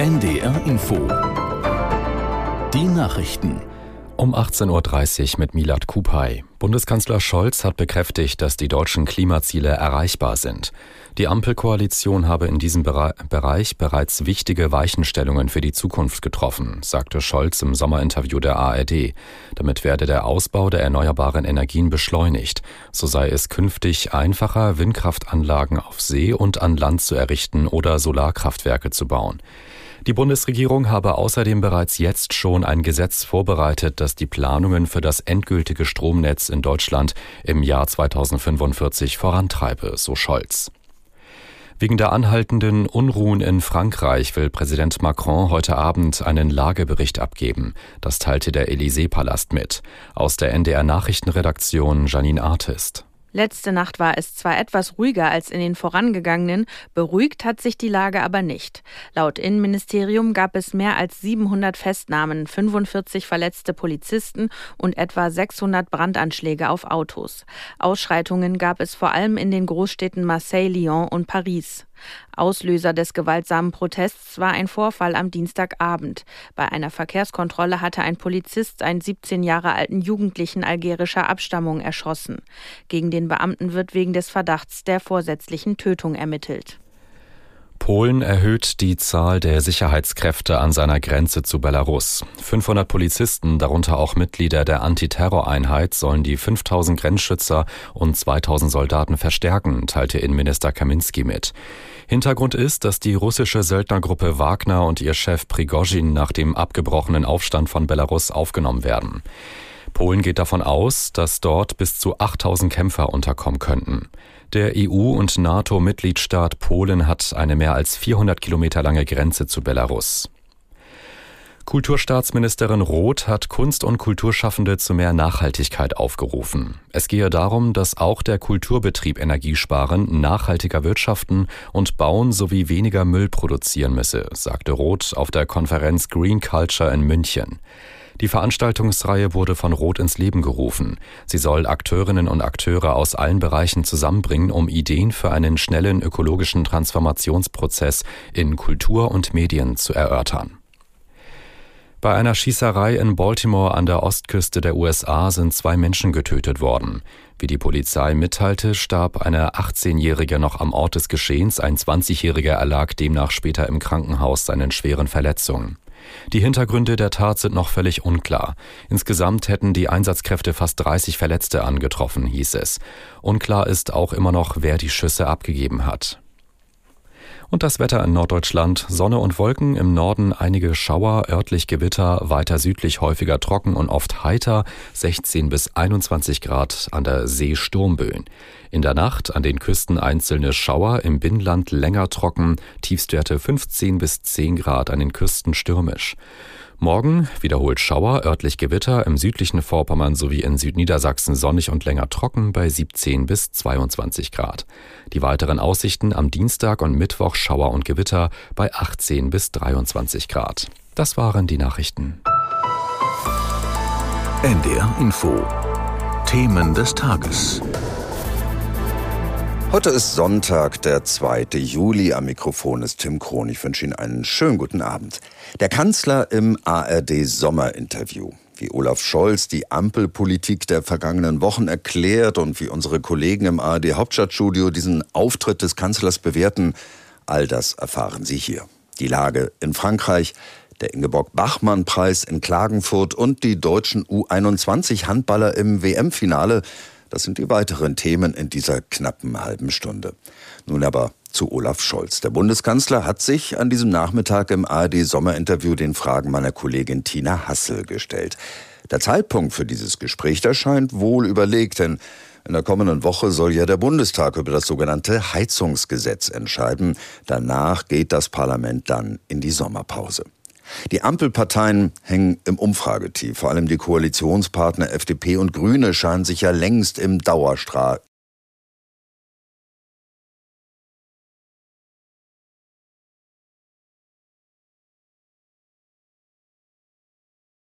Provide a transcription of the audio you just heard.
NDR Info. Die Nachrichten. Um 18.30 Uhr mit Milad Kupay. Bundeskanzler Scholz hat bekräftigt, dass die deutschen Klimaziele erreichbar sind. Die Ampelkoalition habe in diesem Bereich bereits wichtige Weichenstellungen für die Zukunft getroffen, sagte Scholz im Sommerinterview der ARD. Damit werde der Ausbau der erneuerbaren Energien beschleunigt. So sei es künftig einfacher, Windkraftanlagen auf See und an Land zu errichten oder Solarkraftwerke zu bauen. Die Bundesregierung habe außerdem bereits jetzt schon ein Gesetz vorbereitet, das die Planungen für das endgültige Stromnetz in Deutschland im Jahr 2045 vorantreibe, so Scholz. Wegen der anhaltenden Unruhen in Frankreich will Präsident Macron heute Abend einen Lagebericht abgeben. Das teilte der Élysée-Palast mit. Aus der NDR Nachrichtenredaktion Janine Artist. Letzte Nacht war es zwar etwas ruhiger als in den vorangegangenen, beruhigt hat sich die Lage aber nicht. Laut Innenministerium gab es mehr als 700 Festnahmen, 45 verletzte Polizisten und etwa 600 Brandanschläge auf Autos. Ausschreitungen gab es vor allem in den Großstädten Marseille, Lyon und Paris. Auslöser des gewaltsamen Protests war ein Vorfall am Dienstagabend. Bei einer Verkehrskontrolle hatte ein Polizist einen 17 Jahre alten Jugendlichen algerischer Abstammung erschossen. Gegen den Beamten wird wegen des Verdachts der vorsätzlichen Tötung ermittelt. Polen erhöht die Zahl der Sicherheitskräfte an seiner Grenze zu Belarus. 500 Polizisten, darunter auch Mitglieder der Antiterroreinheit, sollen die 5000 Grenzschützer und 2000 Soldaten verstärken, teilte Innenminister Kaminski mit. Hintergrund ist, dass die russische Söldnergruppe Wagner und ihr Chef Prigozhin nach dem abgebrochenen Aufstand von Belarus aufgenommen werden. Polen geht davon aus, dass dort bis zu 8000 Kämpfer unterkommen könnten. Der EU- und NATO-Mitgliedstaat Polen hat eine mehr als 400 Kilometer lange Grenze zu Belarus. Kulturstaatsministerin Roth hat Kunst- und Kulturschaffende zu mehr Nachhaltigkeit aufgerufen. Es gehe darum, dass auch der Kulturbetrieb Energiesparen, nachhaltiger wirtschaften und bauen sowie weniger Müll produzieren müsse, sagte Roth auf der Konferenz Green Culture in München. Die Veranstaltungsreihe wurde von Roth ins Leben gerufen. Sie soll Akteurinnen und Akteure aus allen Bereichen zusammenbringen, um Ideen für einen schnellen ökologischen Transformationsprozess in Kultur und Medien zu erörtern. Bei einer Schießerei in Baltimore an der Ostküste der USA sind zwei Menschen getötet worden. Wie die Polizei mitteilte, starb eine 18-Jährige noch am Ort des Geschehens, ein 20-Jähriger erlag demnach später im Krankenhaus seinen schweren Verletzungen. Die Hintergründe der Tat sind noch völlig unklar. Insgesamt hätten die Einsatzkräfte fast 30 Verletzte angetroffen, hieß es. Unklar ist auch immer noch, wer die Schüsse abgegeben hat. Und das Wetter in Norddeutschland. Sonne und Wolken, im Norden einige Schauer, örtlich Gewitter, weiter südlich häufiger trocken und oft heiter, 16 bis 21 Grad an der See Sturmböen. In der Nacht an den Küsten einzelne Schauer, im Binnenland länger trocken, Tiefstwerte 15 bis 10 Grad an den Küsten stürmisch. Morgen wiederholt Schauer, örtlich Gewitter, im südlichen Vorpommern sowie in Südniedersachsen sonnig und länger trocken bei 17 bis 22 Grad. Die weiteren Aussichten am Dienstag und Mittwoch Schauer und Gewitter bei 18 bis 23 Grad. Das waren die Nachrichten. NDR Info. Themen des Tages. Heute ist Sonntag, der 2. Juli. Am Mikrofon ist Tim Krohn. Ich wünsche Ihnen einen schönen guten Abend. Der Kanzler im ARD Sommerinterview. Wie Olaf Scholz die Ampelpolitik der vergangenen Wochen erklärt und wie unsere Kollegen im ARD Hauptstadtstudio diesen Auftritt des Kanzlers bewerten, all das erfahren Sie hier. Die Lage in Frankreich, der Ingeborg-Bachmann-Preis in Klagenfurt und die deutschen U21-Handballer im WM-Finale – das sind die weiteren Themen in dieser knappen halben Stunde. Nun aber zu Olaf Scholz. Der Bundeskanzler hat sich an diesem Nachmittag im ARD-Sommerinterview den Fragen meiner Kollegin Tina Hassel gestellt. Der Zeitpunkt für dieses Gespräch erscheint wohl überlegt, denn in der kommenden Woche soll ja der Bundestag über das sogenannte Heizungsgesetz entscheiden. Danach geht das Parlament dann in die Sommerpause. Die Ampelparteien hängen im Umfragetief. Vor allem die Koalitionspartner FDP und Grüne scheinen sich ja längst im Dauerstreit